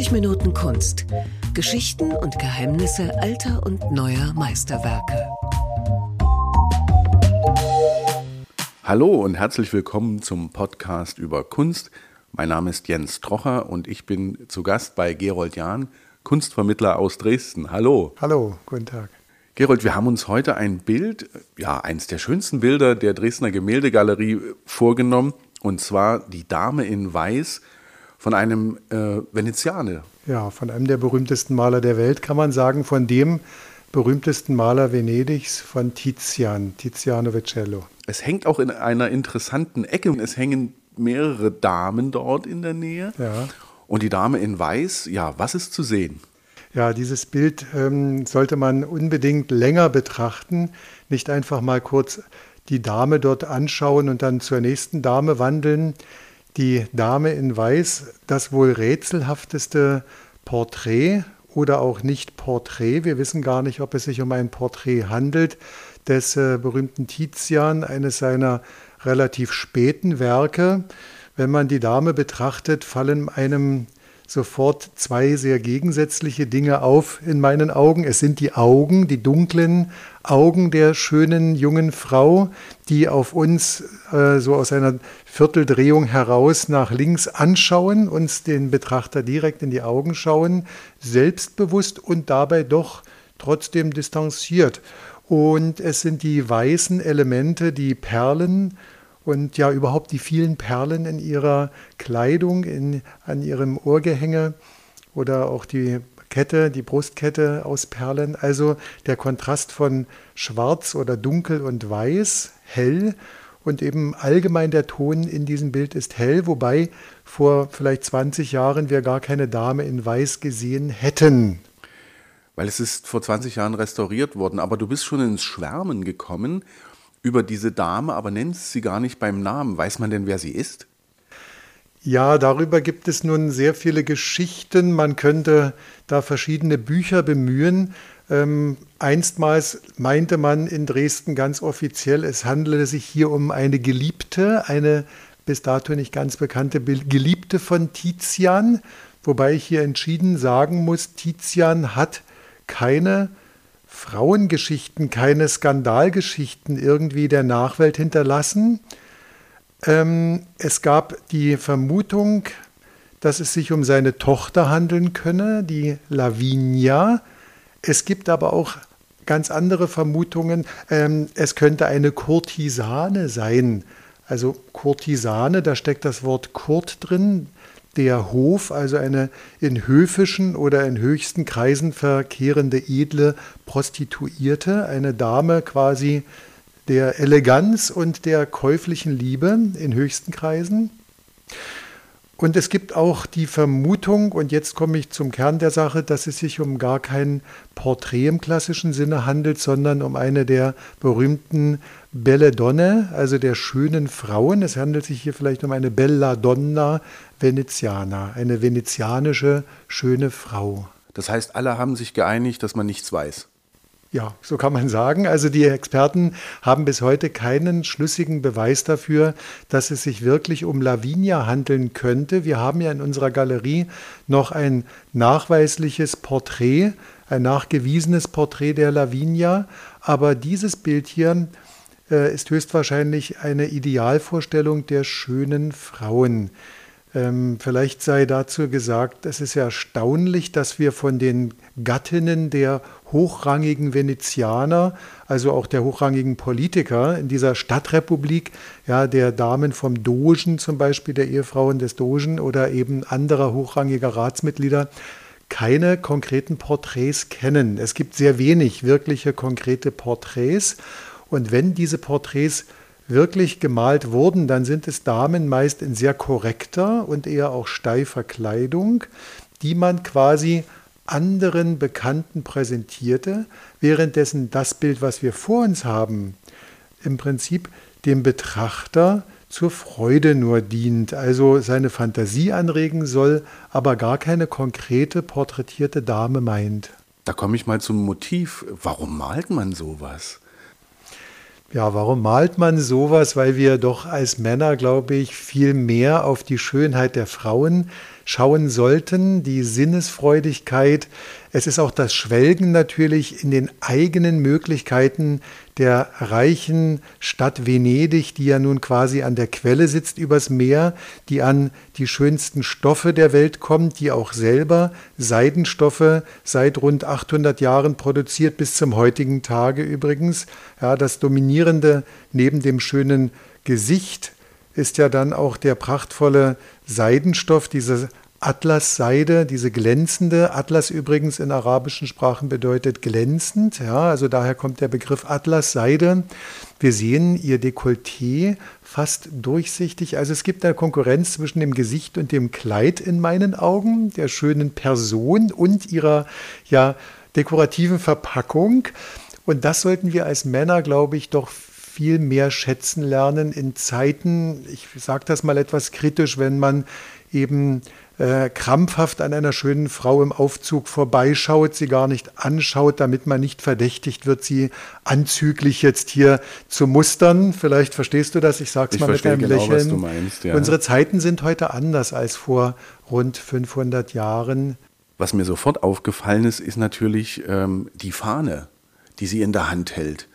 90 Minuten Kunst. Geschichten und Geheimnisse alter und neuer Meisterwerke. Hallo und herzlich willkommen zum Podcast über Kunst. Mein Name ist Jens Trocher und ich bin zu Gast bei Gerold Jahn, Kunstvermittler aus Dresden. Hallo. Hallo, guten Tag. Gerold, wir haben uns heute ein Bild, ja, eins der schönsten Bilder der Dresdner Gemäldegalerie vorgenommen, und zwar die Dame in Weiß von einem äh, Venezianer. Ja, von einem der berühmtesten Maler der Welt, kann man sagen, von dem berühmtesten Maler Venedigs, von Tizian, Tiziano Vecello. Es hängt auch in einer interessanten Ecke. Es hängen mehrere Damen dort in der Nähe. Ja. Und die Dame in Weiß, ja, was ist zu sehen? Ja, dieses Bild ähm, sollte man unbedingt länger betrachten, nicht einfach mal kurz die Dame dort anschauen und dann zur nächsten Dame wandeln. Die Dame in Weiß, das wohl rätselhafteste Porträt oder auch nicht Porträt. Wir wissen gar nicht, ob es sich um ein Porträt handelt des äh, berühmten Tizian, eines seiner relativ späten Werke. Wenn man die Dame betrachtet, fallen einem sofort zwei sehr gegensätzliche Dinge auf in meinen Augen. Es sind die Augen, die dunklen Augen der schönen jungen Frau, die auf uns äh, so aus einer Vierteldrehung heraus nach links anschauen, uns den Betrachter direkt in die Augen schauen, selbstbewusst und dabei doch trotzdem distanziert. Und es sind die weißen Elemente, die Perlen, und ja überhaupt die vielen Perlen in ihrer Kleidung, in, an ihrem Ohrgehänge oder auch die Kette, die Brustkette aus Perlen. Also der Kontrast von schwarz oder dunkel und weiß, hell und eben allgemein der Ton in diesem Bild ist hell, wobei vor vielleicht 20 Jahren wir gar keine Dame in Weiß gesehen hätten. Weil es ist vor 20 Jahren restauriert worden, aber du bist schon ins Schwärmen gekommen über diese Dame, aber nennst sie gar nicht beim Namen. Weiß man denn, wer sie ist? Ja, darüber gibt es nun sehr viele Geschichten. Man könnte da verschiedene Bücher bemühen. Ähm, einstmals meinte man in Dresden ganz offiziell, es handele sich hier um eine Geliebte, eine bis dato nicht ganz bekannte Geliebte von Tizian, wobei ich hier entschieden sagen muss, Tizian hat keine Frauengeschichten, keine Skandalgeschichten irgendwie der Nachwelt hinterlassen. Ähm, es gab die Vermutung, dass es sich um seine Tochter handeln könne, die Lavinia. Es gibt aber auch ganz andere Vermutungen. Ähm, es könnte eine Kurtisane sein. Also Kurtisane, da steckt das Wort Kurt drin der Hof, also eine in höfischen oder in höchsten Kreisen verkehrende edle Prostituierte, eine Dame quasi der Eleganz und der käuflichen Liebe in höchsten Kreisen. Und es gibt auch die Vermutung, und jetzt komme ich zum Kern der Sache, dass es sich um gar kein Porträt im klassischen Sinne handelt, sondern um eine der berühmten Belle Donne, also der schönen Frauen. Es handelt sich hier vielleicht um eine Bella Donna Veneziana, eine venezianische schöne Frau. Das heißt, alle haben sich geeinigt, dass man nichts weiß. Ja, so kann man sagen. Also die Experten haben bis heute keinen schlüssigen Beweis dafür, dass es sich wirklich um Lavinia handeln könnte. Wir haben ja in unserer Galerie noch ein nachweisliches Porträt, ein nachgewiesenes Porträt der Lavinia. Aber dieses Bild hier äh, ist höchstwahrscheinlich eine Idealvorstellung der schönen Frauen. Ähm, vielleicht sei dazu gesagt, es ist ja erstaunlich, dass wir von den Gattinnen der hochrangigen Venezianer, also auch der hochrangigen Politiker in dieser Stadtrepublik, ja, der Damen vom Dogen zum Beispiel, der Ehefrauen des Dogen oder eben anderer hochrangiger Ratsmitglieder, keine konkreten Porträts kennen. Es gibt sehr wenig wirkliche konkrete Porträts. Und wenn diese Porträts wirklich gemalt wurden, dann sind es Damen meist in sehr korrekter und eher auch steifer Kleidung, die man quasi anderen Bekannten präsentierte, währenddessen das Bild, was wir vor uns haben, im Prinzip dem Betrachter zur Freude nur dient, also seine Fantasie anregen soll, aber gar keine konkrete porträtierte Dame meint. Da komme ich mal zum Motiv. Warum malt man sowas? Ja, warum malt man sowas? Weil wir doch als Männer, glaube ich, viel mehr auf die Schönheit der Frauen schauen sollten, die Sinnesfreudigkeit. Es ist auch das Schwelgen natürlich in den eigenen Möglichkeiten der reichen Stadt Venedig, die ja nun quasi an der Quelle sitzt übers Meer, die an die schönsten Stoffe der Welt kommt, die auch selber Seidenstoffe seit rund 800 Jahren produziert, bis zum heutigen Tage übrigens. Ja, das Dominierende neben dem schönen Gesicht ist ja dann auch der prachtvolle Seidenstoff, diese Atlasseide, diese glänzende, Atlas übrigens in arabischen Sprachen bedeutet glänzend, ja, also daher kommt der Begriff Atlasseide. Wir sehen ihr Dekolleté fast durchsichtig, also es gibt eine Konkurrenz zwischen dem Gesicht und dem Kleid in meinen Augen, der schönen Person und ihrer ja dekorativen Verpackung. Und das sollten wir als Männer, glaube ich, doch viel mehr schätzen lernen in Zeiten, ich sage das mal etwas kritisch, wenn man eben äh, krampfhaft an einer schönen Frau im Aufzug vorbeischaut, sie gar nicht anschaut, damit man nicht verdächtigt wird, sie anzüglich jetzt hier zu mustern. Vielleicht verstehst du das, ich sage es mal mit einem genau, Lächeln. Meinst, ja. Unsere Zeiten sind heute anders als vor rund 500 Jahren. Was mir sofort aufgefallen ist, ist natürlich ähm, die Fahne, die sie in der Hand hält.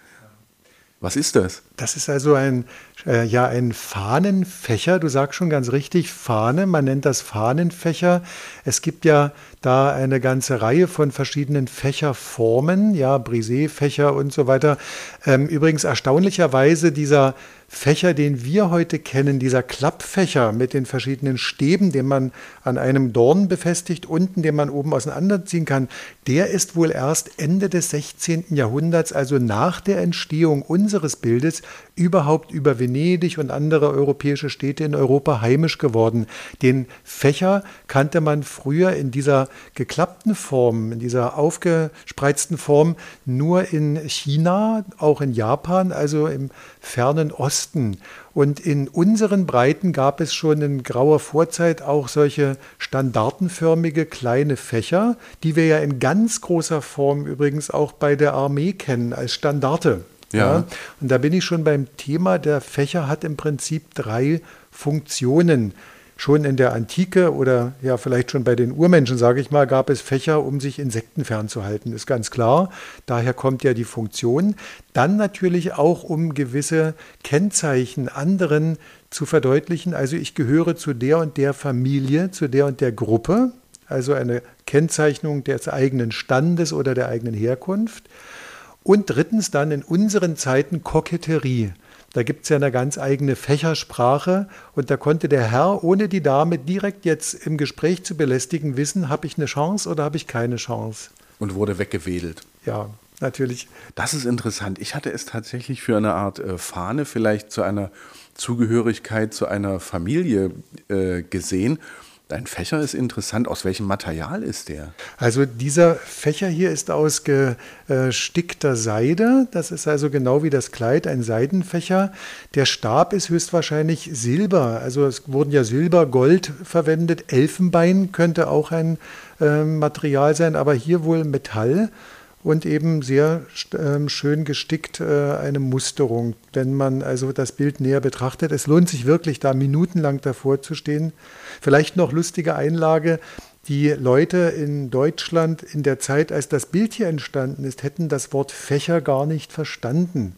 Was ist das? Das ist also ein, äh, ja, ein Fahnenfächer. Du sagst schon ganz richtig, Fahne. Man nennt das Fahnenfächer. Es gibt ja da eine ganze Reihe von verschiedenen Fächerformen, ja, Brisé-Fächer und so weiter. Ähm, übrigens erstaunlicherweise dieser Fächer, den wir heute kennen, dieser Klappfächer mit den verschiedenen Stäben, den man an einem Dorn befestigt, unten, den man oben auseinanderziehen kann, der ist wohl erst Ende des 16. Jahrhunderts, also nach der Entstehung unseres Bildes, überhaupt über Venedig und andere europäische Städte in Europa heimisch geworden. Den Fächer kannte man früher in dieser geklappten Form, in dieser aufgespreizten Form nur in China, auch in Japan, also im fernen Osten. Und in unseren Breiten gab es schon in grauer Vorzeit auch solche standartenförmige kleine Fächer, die wir ja in ganz großer Form übrigens auch bei der Armee kennen als Standarte. Ja. ja. Und da bin ich schon beim Thema, der Fächer hat im Prinzip drei Funktionen. Schon in der Antike oder ja vielleicht schon bei den Urmenschen, sage ich mal, gab es Fächer, um sich Insekten fernzuhalten, ist ganz klar. Daher kommt ja die Funktion. Dann natürlich auch, um gewisse Kennzeichen anderen zu verdeutlichen. Also ich gehöre zu der und der Familie, zu der und der Gruppe. Also eine Kennzeichnung des eigenen Standes oder der eigenen Herkunft. Und drittens dann in unseren Zeiten Koketterie. Da gibt es ja eine ganz eigene Fächersprache und da konnte der Herr, ohne die Dame direkt jetzt im Gespräch zu belästigen, wissen, habe ich eine Chance oder habe ich keine Chance. Und wurde weggewedelt. Ja, natürlich. Das ist interessant. Ich hatte es tatsächlich für eine Art äh, Fahne, vielleicht zu einer Zugehörigkeit zu einer Familie äh, gesehen. Dein Fächer ist interessant. Aus welchem Material ist der? Also dieser Fächer hier ist aus gestickter Seide. Das ist also genau wie das Kleid, ein Seidenfächer. Der Stab ist höchstwahrscheinlich Silber. Also es wurden ja Silber, Gold verwendet. Elfenbein könnte auch ein äh, Material sein, aber hier wohl Metall und eben sehr äh, schön gestickt äh, eine Musterung. Wenn man also das Bild näher betrachtet, es lohnt sich wirklich, da minutenlang davor zu stehen. Vielleicht noch lustige Einlage. Die Leute in Deutschland in der Zeit, als das Bild hier entstanden ist, hätten das Wort Fächer gar nicht verstanden.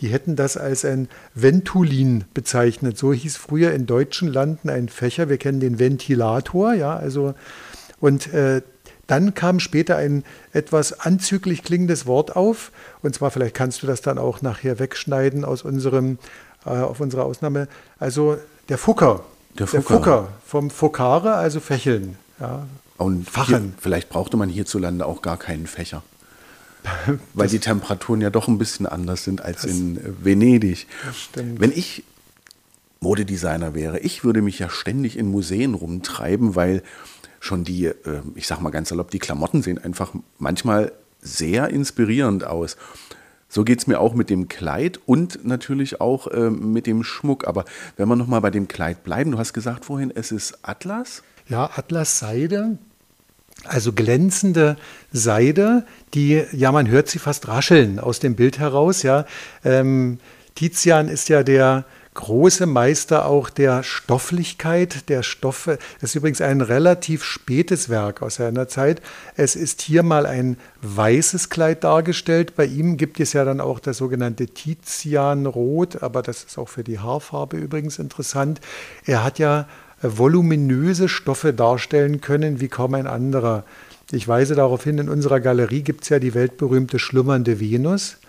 Die hätten das als ein Ventulin bezeichnet. So hieß früher in deutschen Landen ein Fächer. Wir kennen den Ventilator, ja, also und äh, dann kam später ein etwas anzüglich klingendes Wort auf, und zwar vielleicht kannst du das dann auch nachher wegschneiden aus unserem, äh, auf unserer Ausnahme. Also der Fucker. Der Fucker. Der Fucker vom Fokare, also Fächeln. Ja. Und Fachen. Hier, vielleicht brauchte man hierzulande auch gar keinen Fächer. Weil die Temperaturen ja doch ein bisschen anders sind als in Venedig. Wenn ich Modedesigner wäre, ich würde mich ja ständig in Museen rumtreiben, weil schon die, äh, ich sag mal ganz salopp, die Klamotten sehen einfach manchmal sehr inspirierend aus. So geht es mir auch mit dem Kleid und natürlich auch äh, mit dem Schmuck. Aber wenn wir nochmal bei dem Kleid bleiben, du hast gesagt vorhin, es ist Atlas? Ja, Atlas-Seide. Also glänzende Seide, die, ja, man hört sie fast rascheln aus dem Bild heraus. Ja. Ähm, Tizian ist ja der große Meister auch der Stofflichkeit, der Stoffe. Es ist übrigens ein relativ spätes Werk aus seiner Zeit. Es ist hier mal ein weißes Kleid dargestellt. Bei ihm gibt es ja dann auch das sogenannte Tizianrot, aber das ist auch für die Haarfarbe übrigens interessant. Er hat ja voluminöse Stoffe darstellen können wie kaum ein anderer. Ich weise darauf hin, in unserer Galerie gibt es ja die weltberühmte schlummernde Venus äh,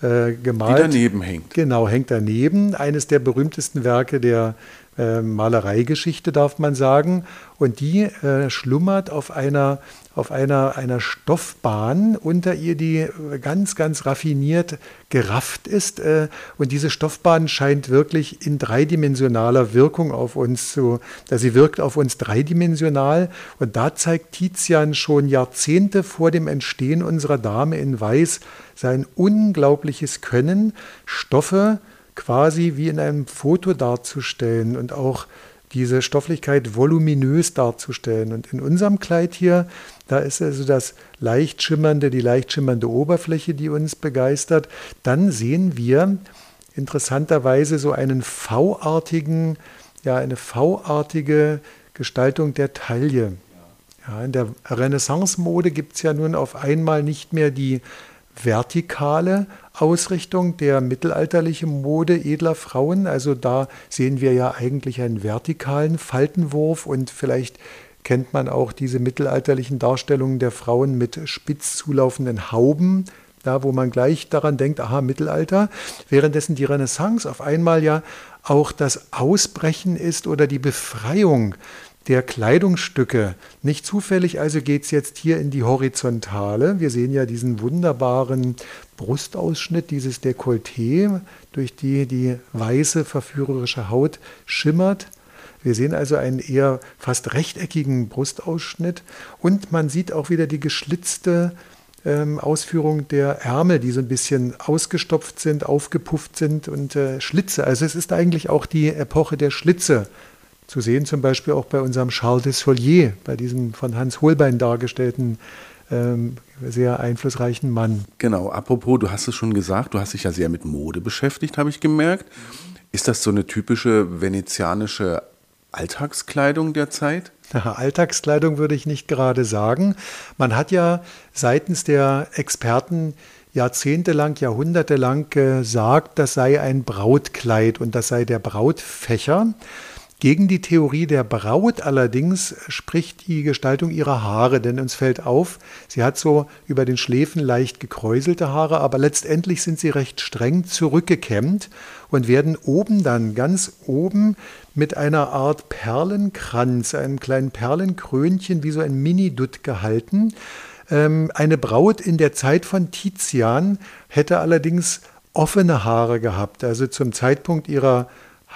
gemalt. Die daneben hängt. Genau, hängt daneben. Eines der berühmtesten Werke der äh, Malereigeschichte, darf man sagen. Und die äh, schlummert auf einer, auf einer, einer Stoffbahn unter ihr, die ganz, ganz raffiniert gerafft ist. Äh, und diese Stoffbahn scheint wirklich in dreidimensionaler Wirkung auf uns zu, dass sie wirkt auf uns dreidimensional. Und da zeigt Tizian schon Jahrzehnte vor dem Entstehen unserer Dame in Weiß sein unglaubliches Können, Stoffe quasi wie in einem Foto darzustellen und auch diese Stofflichkeit voluminös darzustellen. Und in unserem Kleid hier, da ist also das leicht schimmernde, die leicht schimmernde Oberfläche, die uns begeistert. Dann sehen wir interessanterweise so einen V-artigen, ja, eine V-artige Gestaltung der Taille. Ja, in der Renaissance-Mode gibt es ja nun auf einmal nicht mehr die vertikale Ausrichtung der mittelalterlichen Mode edler Frauen. Also da sehen wir ja eigentlich einen vertikalen Faltenwurf und vielleicht kennt man auch diese mittelalterlichen Darstellungen der Frauen mit spitz zulaufenden Hauben, da wo man gleich daran denkt, aha, Mittelalter, währenddessen die Renaissance auf einmal ja auch das Ausbrechen ist oder die Befreiung der Kleidungsstücke. Nicht zufällig also geht es jetzt hier in die Horizontale. Wir sehen ja diesen wunderbaren Brustausschnitt, dieses Dekolleté, durch die die weiße, verführerische Haut schimmert. Wir sehen also einen eher fast rechteckigen Brustausschnitt und man sieht auch wieder die geschlitzte ähm, Ausführung der Ärmel, die so ein bisschen ausgestopft sind, aufgepufft sind und äh, Schlitze. Also es ist eigentlich auch die Epoche der Schlitze zu sehen zum Beispiel auch bei unserem Charles de Solier, bei diesem von Hans Holbein dargestellten ähm, sehr einflussreichen Mann. Genau, apropos, du hast es schon gesagt, du hast dich ja sehr mit Mode beschäftigt, habe ich gemerkt. Ist das so eine typische venezianische Alltagskleidung der Zeit? Alltagskleidung würde ich nicht gerade sagen. Man hat ja seitens der Experten jahrzehntelang, jahrhundertelang gesagt, das sei ein Brautkleid und das sei der Brautfächer. Gegen die Theorie der Braut allerdings spricht die Gestaltung ihrer Haare, denn uns fällt auf, sie hat so über den Schläfen leicht gekräuselte Haare, aber letztendlich sind sie recht streng zurückgekämmt und werden oben dann ganz oben mit einer Art Perlenkranz, einem kleinen Perlenkrönchen wie so ein Mini-Dutt gehalten. Ähm, eine Braut in der Zeit von Tizian hätte allerdings offene Haare gehabt, also zum Zeitpunkt ihrer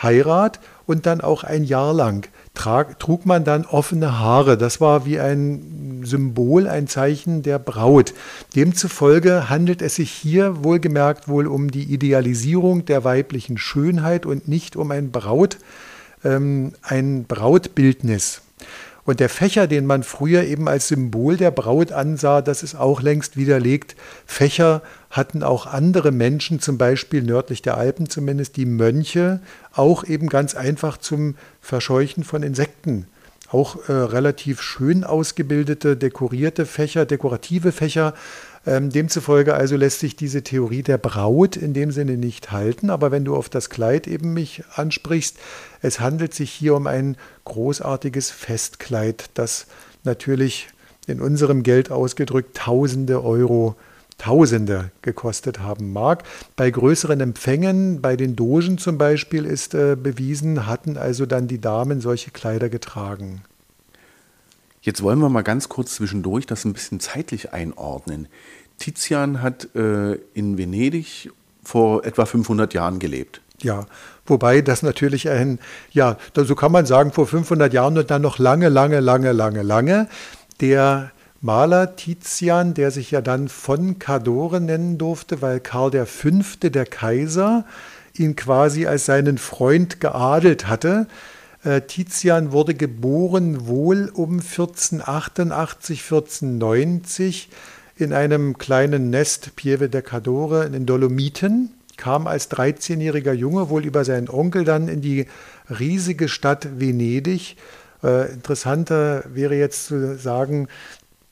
Heirat und dann auch ein Jahr lang trag, trug man dann offene Haare. Das war wie ein Symbol, ein Zeichen der Braut. Demzufolge handelt es sich hier wohlgemerkt wohl um die Idealisierung der weiblichen Schönheit und nicht um ein Braut, ähm, ein Brautbildnis. Und der Fächer, den man früher eben als Symbol der Braut ansah, das ist auch längst widerlegt. Fächer hatten auch andere Menschen, zum Beispiel nördlich der Alpen zumindest, die Mönche, auch eben ganz einfach zum Verscheuchen von Insekten. Auch äh, relativ schön ausgebildete, dekorierte Fächer, dekorative Fächer demzufolge also lässt sich diese Theorie der Braut in dem Sinne nicht halten. Aber wenn du auf das Kleid eben mich ansprichst, es handelt sich hier um ein großartiges Festkleid, das natürlich in unserem Geld ausgedrückt Tausende Euro Tausende gekostet haben mag. Bei größeren Empfängen, bei den Dogen zum Beispiel, ist äh, bewiesen, hatten also dann die Damen solche Kleider getragen. Jetzt wollen wir mal ganz kurz zwischendurch das ein bisschen zeitlich einordnen. Tizian hat äh, in Venedig vor etwa 500 Jahren gelebt. Ja, wobei das natürlich ein, ja, so kann man sagen, vor 500 Jahren und dann noch lange, lange, lange, lange, lange. Der Maler Tizian, der sich ja dann von Cadore nennen durfte, weil Karl V., der Kaiser, ihn quasi als seinen Freund geadelt hatte, Tizian wurde geboren wohl um 1488, 1490 in einem kleinen Nest Pieve de Cadore in den Dolomiten, kam als 13-jähriger Junge wohl über seinen Onkel dann in die riesige Stadt Venedig. Äh, interessanter wäre jetzt zu sagen,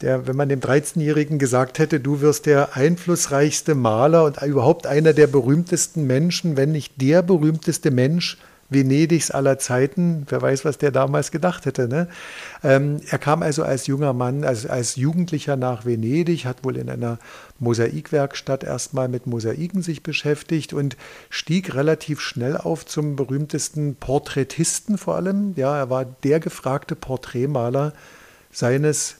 der, wenn man dem 13-Jährigen gesagt hätte, du wirst der einflussreichste Maler und überhaupt einer der berühmtesten Menschen, wenn nicht der berühmteste Mensch Venedigs aller Zeiten, wer weiß, was der damals gedacht hätte. Ne? Ähm, er kam also als junger Mann, also als Jugendlicher nach Venedig, hat wohl in einer Mosaikwerkstatt erstmal mit Mosaiken sich beschäftigt und stieg relativ schnell auf zum berühmtesten Porträtisten vor allem. Ja, er war der gefragte Porträtmaler seines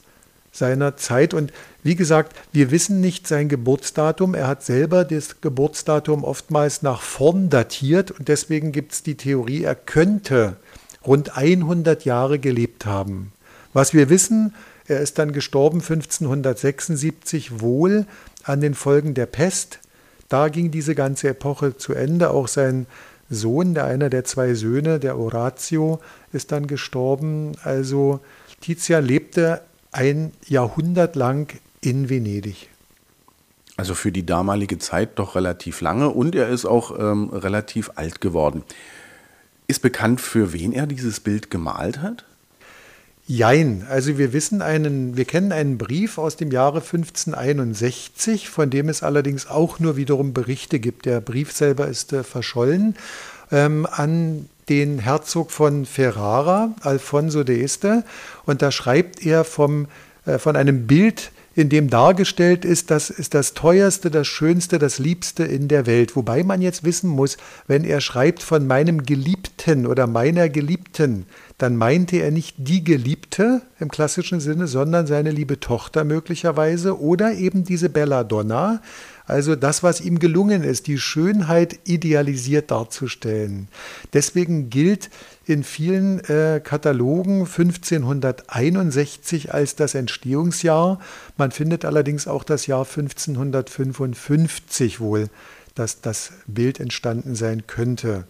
seiner Zeit. Und wie gesagt, wir wissen nicht sein Geburtsdatum. Er hat selber das Geburtsdatum oftmals nach vorn datiert und deswegen gibt es die Theorie, er könnte rund 100 Jahre gelebt haben. Was wir wissen, er ist dann gestorben 1576 wohl an den Folgen der Pest. Da ging diese ganze Epoche zu Ende. Auch sein Sohn, der einer der zwei Söhne, der Horatio, ist dann gestorben. Also Tizian lebte ein Jahrhundert lang in Venedig. Also für die damalige Zeit doch relativ lange und er ist auch ähm, relativ alt geworden. Ist bekannt, für wen er dieses Bild gemalt hat? Jein, also wir wissen einen, wir kennen einen Brief aus dem Jahre 1561, von dem es allerdings auch nur wiederum Berichte gibt. Der Brief selber ist äh, verschollen ähm, an den Herzog von Ferrara, Alfonso d'Este, und da schreibt er vom, äh, von einem Bild, in dem dargestellt ist, das ist das teuerste, das schönste, das liebste in der Welt. Wobei man jetzt wissen muss, wenn er schreibt von meinem Geliebten oder meiner Geliebten, dann meinte er nicht die Geliebte im klassischen Sinne, sondern seine liebe Tochter möglicherweise oder eben diese Belladonna, also das, was ihm gelungen ist, die Schönheit idealisiert darzustellen. Deswegen gilt in vielen äh, Katalogen 1561 als das Entstehungsjahr. Man findet allerdings auch das Jahr 1555 wohl, dass das Bild entstanden sein könnte.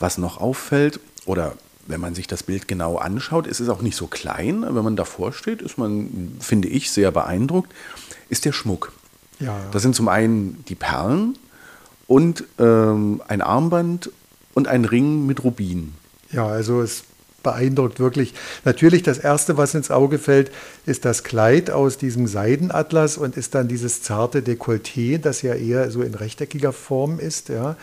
Was noch auffällt, oder wenn man sich das Bild genau anschaut, ist es auch nicht so klein. Wenn man davor steht, ist man, finde ich, sehr beeindruckt, ist der Schmuck. Ja. Das sind zum einen die Perlen und ähm, ein Armband und ein Ring mit Rubin. Ja, also es beeindruckt wirklich. Natürlich das Erste, was ins Auge fällt, ist das Kleid aus diesem Seidenatlas und ist dann dieses zarte Dekolleté, das ja eher so in rechteckiger Form ist. Ja.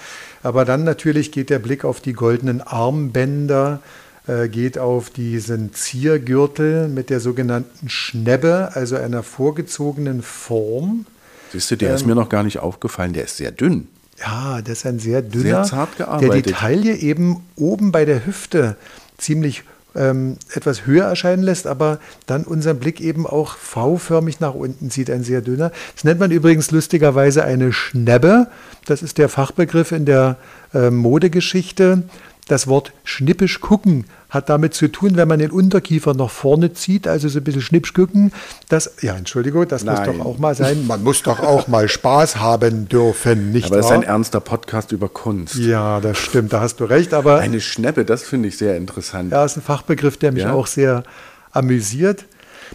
Aber dann natürlich geht der Blick auf die goldenen Armbänder, äh, geht auf diesen Ziergürtel mit der sogenannten Schnebbe, also einer vorgezogenen Form. Siehst du, der ähm, ist mir noch gar nicht aufgefallen, der ist sehr dünn. Ja, das ist ein sehr dünner, sehr zart gearbeitet. der die Taille eben oben bei der Hüfte ziemlich ähm, etwas höher erscheinen lässt, aber dann unseren Blick eben auch V-förmig nach unten zieht, ein sehr dünner. Das nennt man übrigens lustigerweise eine Schnebbe. Das ist der Fachbegriff in der äh, Modegeschichte. Das Wort schnippisch gucken hat damit zu tun, wenn man den Unterkiefer nach vorne zieht, also so ein bisschen schnippisch gucken. Das, ja, Entschuldigung, das Nein. muss doch auch mal sein. Man muss doch auch mal Spaß haben dürfen, nicht Aber es ist ein ernster Podcast über Kunst. Ja, das stimmt, da hast du recht. Aber Eine Schneppe, das finde ich sehr interessant. Ja, ist ein Fachbegriff, der mich ja? auch sehr amüsiert.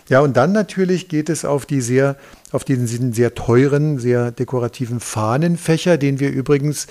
Ja, und dann natürlich geht es auf die sehr, auf diesen sehr teuren, sehr dekorativen Fahnenfächer, den wir übrigens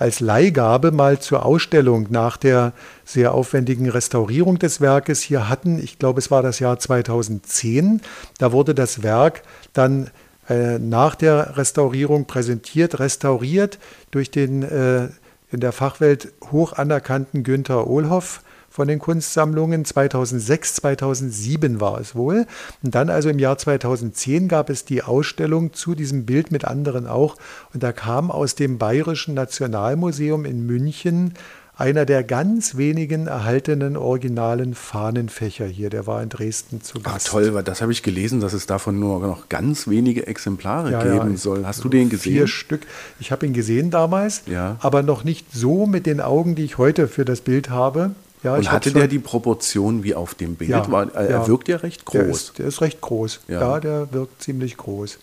als Leihgabe mal zur Ausstellung nach der sehr aufwendigen Restaurierung des Werkes hier hatten. Ich glaube, es war das Jahr 2010. Da wurde das Werk dann äh, nach der Restaurierung präsentiert, restauriert durch den äh, in der Fachwelt hoch anerkannten Günther Ohlhoff von den Kunstsammlungen. 2006, 2007 war es wohl. Und dann also im Jahr 2010 gab es die Ausstellung zu diesem Bild mit anderen auch. Und da kam aus dem Bayerischen Nationalmuseum in München einer der ganz wenigen erhaltenen originalen Fahnenfächer hier. Der war in Dresden zu Gast. Ah, toll, weil das habe ich gelesen, dass es davon nur noch ganz wenige Exemplare ja, geben ja, soll. Hast du den gesehen? Vier Stück. Ich habe ihn gesehen damals, ja. aber noch nicht so mit den Augen, die ich heute für das Bild habe. Ja, und hatte der die Proportion wie auf dem Bild? Ja, War, er ja. wirkt ja recht groß. Der ist, der ist recht groß. Ja. ja. der wirkt ziemlich groß.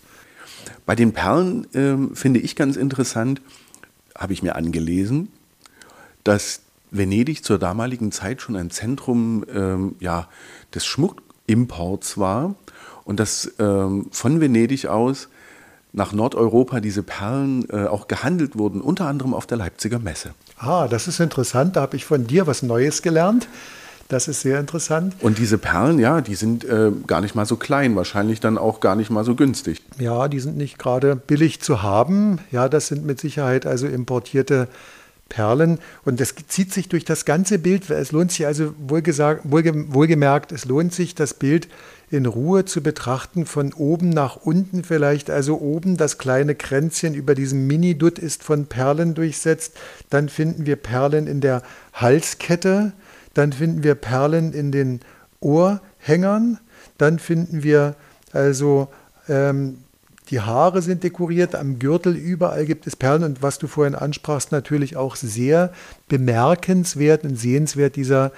Bei den Perlen ähm, finde ich ganz interessant, habe ich mir angelesen, dass Venedig zur damaligen Zeit schon ein Zentrum ähm, ja, des Schmuckimports war und dass ähm, von Venedig aus nach Nordeuropa diese Perlen äh, auch gehandelt wurden, unter anderem auf der Leipziger Messe. Ah, das ist interessant. Da habe ich von dir was Neues gelernt. Das ist sehr interessant. Und diese Perlen, ja, die sind äh, gar nicht mal so klein, wahrscheinlich dann auch gar nicht mal so günstig. Ja, die sind nicht gerade billig zu haben. Ja, das sind mit Sicherheit also importierte Perlen. Und das zieht sich durch das ganze Bild. Es lohnt sich also wohlgemerkt, es lohnt sich, das Bild in Ruhe zu betrachten, von oben nach unten vielleicht. Also oben das kleine Kränzchen über diesem Mini-Dutt ist von Perlen durchsetzt. Dann finden wir Perlen in der Halskette. Dann finden wir Perlen in den Ohrhängern. Dann finden wir also ähm, die Haare sind dekoriert, am Gürtel überall gibt es Perlen und was du vorhin ansprachst, natürlich auch sehr bemerkenswert und sehenswert dieser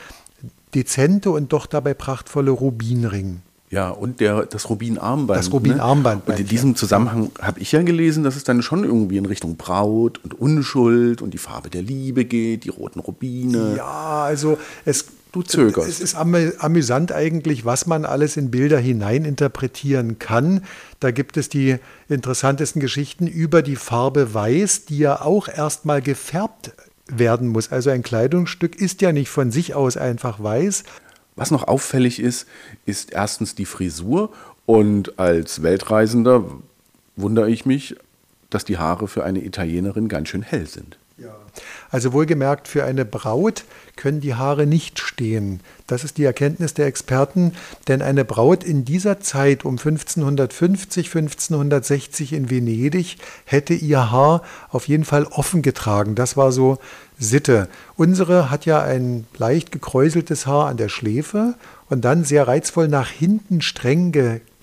dezente und doch dabei prachtvolle Rubinring. Ja, und der, das Rubinarmband. Das Rubinarmband. Ne? Und in diesem Zusammenhang habe ich ja gelesen, dass es dann schon irgendwie in Richtung Braut und Unschuld und die Farbe der Liebe geht, die roten Rubine. Ja, also es, du zögerst. Es ist amüsant eigentlich, was man alles in Bilder hineininterpretieren kann. Da gibt es die interessantesten Geschichten über die Farbe Weiß, die ja auch erstmal gefärbt werden muss. Also ein Kleidungsstück ist ja nicht von sich aus einfach weiß, was noch auffällig ist, ist erstens die Frisur und als Weltreisender wundere ich mich, dass die Haare für eine Italienerin ganz schön hell sind. Also wohlgemerkt, für eine Braut können die Haare nicht stehen. Das ist die Erkenntnis der Experten, denn eine Braut in dieser Zeit um 1550, 1560 in Venedig hätte ihr Haar auf jeden Fall offen getragen. Das war so Sitte. Unsere hat ja ein leicht gekräuseltes Haar an der Schläfe und dann sehr reizvoll nach hinten streng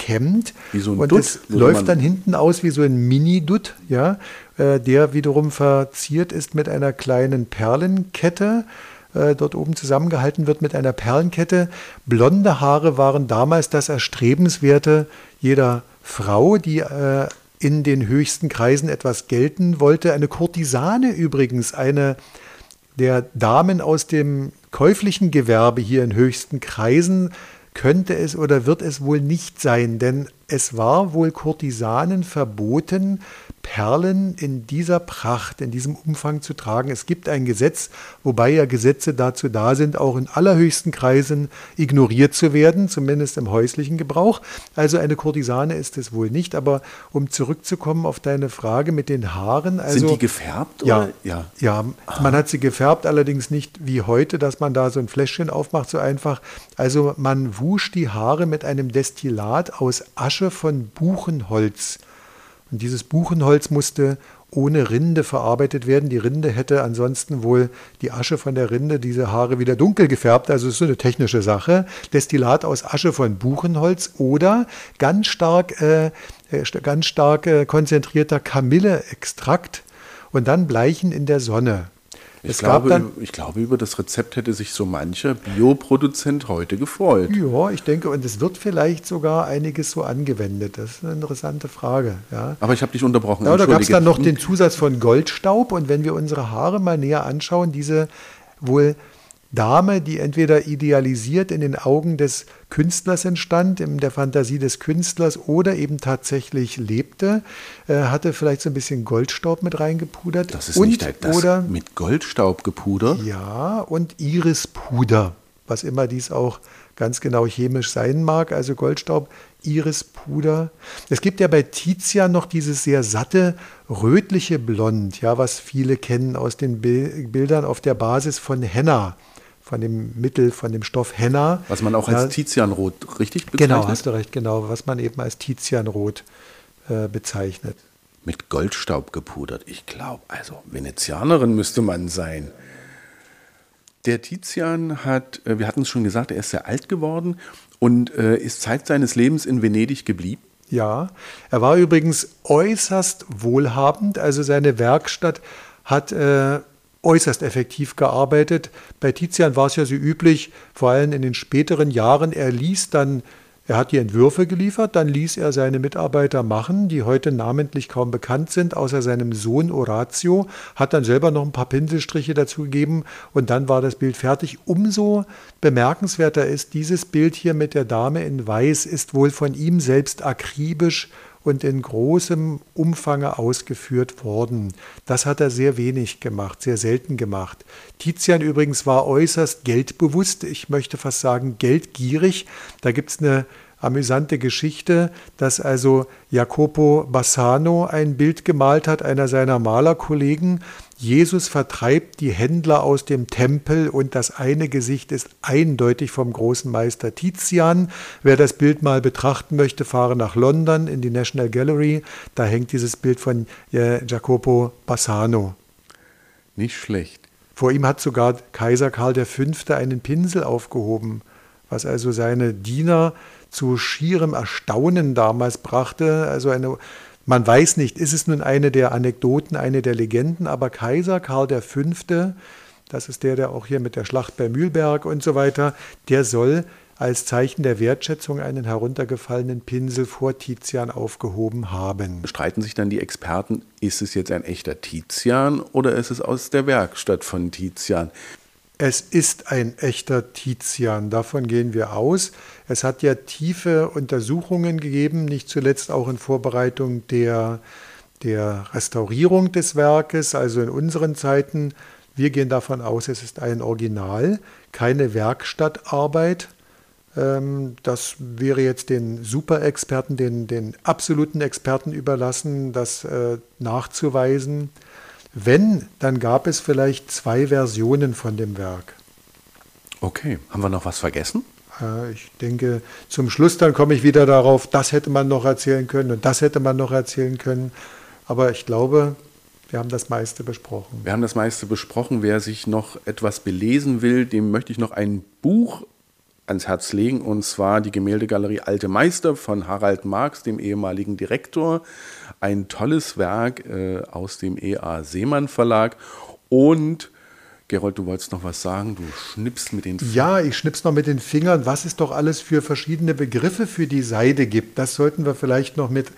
gekämmt. Wie so ein und Dutt, es läuft dann hinten aus wie so ein Mini-Dutt, ja, äh, der wiederum verziert ist mit einer kleinen Perlenkette äh, dort oben zusammengehalten wird mit einer Perlenkette. Blonde Haare waren damals das Erstrebenswerte jeder Frau, die äh, in den höchsten Kreisen etwas gelten wollte. Eine Kurtisane übrigens, eine der Damen aus dem käuflichen Gewerbe hier in höchsten Kreisen könnte es oder wird es wohl nicht sein, denn es war wohl Kurtisanen verboten, Perlen in dieser Pracht, in diesem Umfang zu tragen. Es gibt ein Gesetz, wobei ja Gesetze dazu da sind, auch in allerhöchsten Kreisen ignoriert zu werden, zumindest im häuslichen Gebrauch. Also eine Kurtisane ist es wohl nicht. Aber um zurückzukommen auf deine Frage mit den Haaren. Also, sind die gefärbt? Ja, oder? ja. ja man hat sie gefärbt, allerdings nicht wie heute, dass man da so ein Fläschchen aufmacht, so einfach. Also man wusch die Haare mit einem Destillat aus Asche von Buchenholz. Und dieses Buchenholz musste ohne Rinde verarbeitet werden. Die Rinde hätte ansonsten wohl die Asche von der Rinde diese Haare wieder dunkel gefärbt. Also es ist so eine technische Sache. Destillat aus Asche von Buchenholz oder ganz stark, äh, äh ganz stark äh, konzentrierter Kamilleextrakt und dann Bleichen in der Sonne. Ich glaube, dann, ich glaube, über das Rezept hätte sich so mancher Bioproduzent heute gefreut. Ja, ich denke, und es wird vielleicht sogar einiges so angewendet. Das ist eine interessante Frage. Ja. Aber ich habe dich unterbrochen. Ja, da gab es dann noch den Zusatz von Goldstaub. Und wenn wir unsere Haare mal näher anschauen, diese wohl Dame, die entweder idealisiert in den Augen des Künstlers entstand, in der Fantasie des Künstlers oder eben tatsächlich lebte, äh, hatte vielleicht so ein bisschen Goldstaub mit reingepudert. Das ist und, nicht das oder, mit Goldstaub gepudert? Ja, und Irispuder, was immer dies auch ganz genau chemisch sein mag, also Goldstaub, Irispuder. Es gibt ja bei Tizian noch dieses sehr satte, rötliche Blond, ja, was viele kennen aus den Bildern auf der Basis von Henna von dem Mittel, von dem Stoff Henna. Was man auch als Tizianrot richtig bezeichnet? Genau, hast du recht, genau, was man eben als Tizianrot äh, bezeichnet. Mit Goldstaub gepudert. Ich glaube, also Venezianerin müsste man sein. Der Tizian hat, äh, wir hatten es schon gesagt, er ist sehr alt geworden und äh, ist Zeit seines Lebens in Venedig geblieben. Ja, er war übrigens äußerst wohlhabend. Also seine Werkstatt hat äh, äußerst effektiv gearbeitet. Bei Tizian war es ja so üblich, vor allem in den späteren Jahren, er ließ dann, er hat die Entwürfe geliefert, dann ließ er seine Mitarbeiter machen, die heute namentlich kaum bekannt sind, außer seinem Sohn Orazio, hat dann selber noch ein paar Pinselstriche dazu gegeben und dann war das Bild fertig. Umso bemerkenswerter ist, dieses Bild hier mit der Dame in Weiß ist wohl von ihm selbst akribisch und in großem Umfange ausgeführt worden. Das hat er sehr wenig gemacht, sehr selten gemacht. Tizian übrigens war äußerst geldbewusst, ich möchte fast sagen geldgierig. Da gibt es eine amüsante Geschichte, dass also Jacopo Bassano ein Bild gemalt hat, einer seiner Malerkollegen. Jesus vertreibt die Händler aus dem Tempel und das eine Gesicht ist eindeutig vom großen Meister Tizian. Wer das Bild mal betrachten möchte, fahre nach London in die National Gallery. Da hängt dieses Bild von äh, Jacopo Bassano. Nicht schlecht. Vor ihm hat sogar Kaiser Karl V. einen Pinsel aufgehoben, was also seine Diener zu schierem Erstaunen damals brachte. Also eine, man weiß nicht, ist es nun eine der Anekdoten, eine der Legenden, aber Kaiser Karl V., das ist der, der auch hier mit der Schlacht bei Mühlberg und so weiter, der soll als Zeichen der Wertschätzung einen heruntergefallenen Pinsel vor Tizian aufgehoben haben. Streiten sich dann die Experten, ist es jetzt ein echter Tizian oder ist es aus der Werkstatt von Tizian? Es ist ein echter Tizian, davon gehen wir aus. Es hat ja tiefe Untersuchungen gegeben, nicht zuletzt auch in Vorbereitung der, der Restaurierung des Werkes, also in unseren Zeiten. Wir gehen davon aus, es ist ein Original, keine Werkstattarbeit. Ähm, das wäre jetzt den Superexperten, den, den absoluten Experten überlassen, das äh, nachzuweisen. Wenn, dann gab es vielleicht zwei Versionen von dem Werk. Okay, haben wir noch was vergessen? Ich denke, zum Schluss dann komme ich wieder darauf, das hätte man noch erzählen können und das hätte man noch erzählen können. Aber ich glaube, wir haben das meiste besprochen. Wir haben das meiste besprochen. Wer sich noch etwas belesen will, dem möchte ich noch ein Buch ans Herz legen, und zwar die Gemäldegalerie Alte Meister von Harald Marx, dem ehemaligen Direktor. Ein tolles Werk äh, aus dem E.A. Seemann Verlag. Und Gerold, du wolltest noch was sagen, du schnippst mit den Fingern. Ja, ich schnipp's noch mit den Fingern, was es doch alles für verschiedene Begriffe für die Seide gibt. Das sollten wir vielleicht noch mit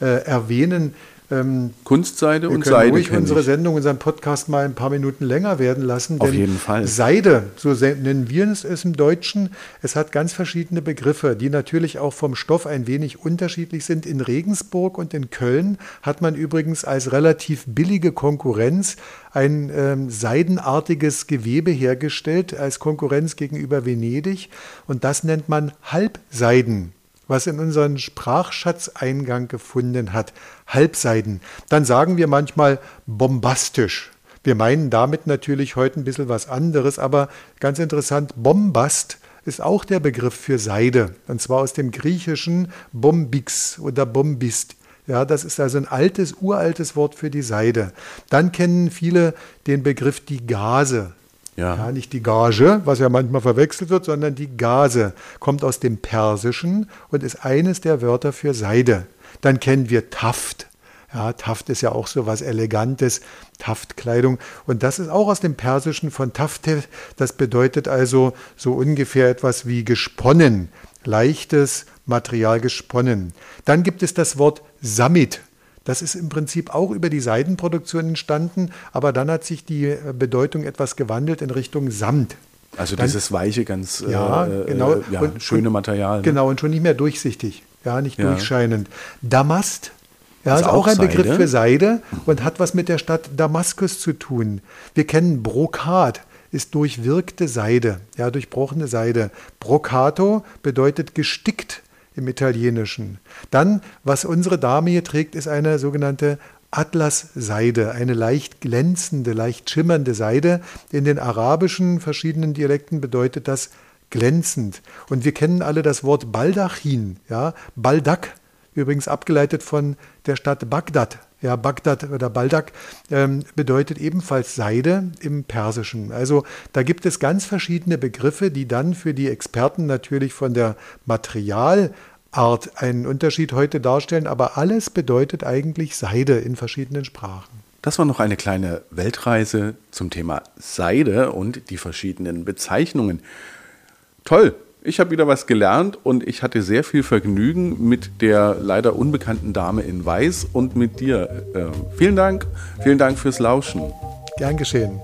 äh, erwähnen. Ähm, Kunstseide und Seide. Wir können ruhig unsere Sendung, unseren Podcast mal ein paar Minuten länger werden lassen. Auf jeden Fall. Seide, so nennen wir es im Deutschen, es hat ganz verschiedene Begriffe, die natürlich auch vom Stoff ein wenig unterschiedlich sind. In Regensburg und in Köln hat man übrigens als relativ billige Konkurrenz ein ähm, seidenartiges Gewebe hergestellt als Konkurrenz gegenüber Venedig und das nennt man Halbseiden was in unseren Sprachschatz Eingang gefunden hat. Halbseiden. Dann sagen wir manchmal bombastisch. Wir meinen damit natürlich heute ein bisschen was anderes, aber ganz interessant, Bombast ist auch der Begriff für Seide, und zwar aus dem griechischen Bombix oder Bombist. Ja, das ist also ein altes, uraltes Wort für die Seide. Dann kennen viele den Begriff die Gase. Ja. ja. nicht die Gage, was ja manchmal verwechselt wird, sondern die Gase kommt aus dem Persischen und ist eines der Wörter für Seide. Dann kennen wir Taft. Ja, Taft ist ja auch so was Elegantes, Taftkleidung. Und das ist auch aus dem Persischen von Tafte. Das bedeutet also so ungefähr etwas wie gesponnen, leichtes Material gesponnen. Dann gibt es das Wort Samit. Das ist im Prinzip auch über die Seidenproduktion entstanden, aber dann hat sich die äh, Bedeutung etwas gewandelt in Richtung Samt. Also dann, dieses weiche, ganz ja, äh, genau, ja, und, schöne Material. Ne? Genau, und schon nicht mehr durchsichtig, ja, nicht ja. durchscheinend. Damast, ja, ist auch ein Seide? Begriff für Seide und hat was mit der Stadt Damaskus zu tun. Wir kennen Brokat, ist durchwirkte Seide, ja, durchbrochene Seide. Brocato bedeutet gestickt im Italienischen. Dann, was unsere Dame hier trägt, ist eine sogenannte Atlasseide, eine leicht glänzende, leicht schimmernde Seide. In den arabischen verschiedenen Dialekten bedeutet das glänzend. Und wir kennen alle das Wort Baldachin, ja, Baldak, übrigens abgeleitet von der Stadt Bagdad. Ja, Bagdad oder Baldak ähm, bedeutet ebenfalls Seide im Persischen. Also da gibt es ganz verschiedene Begriffe, die dann für die Experten natürlich von der Materialart einen Unterschied heute darstellen, aber alles bedeutet eigentlich Seide in verschiedenen Sprachen. Das war noch eine kleine Weltreise zum Thema Seide und die verschiedenen Bezeichnungen. Toll, ich habe wieder was gelernt und ich hatte sehr viel Vergnügen mit der leider unbekannten Dame in Weiß und mit dir. Äh, vielen Dank, vielen Dank fürs Lauschen. Gern geschehen.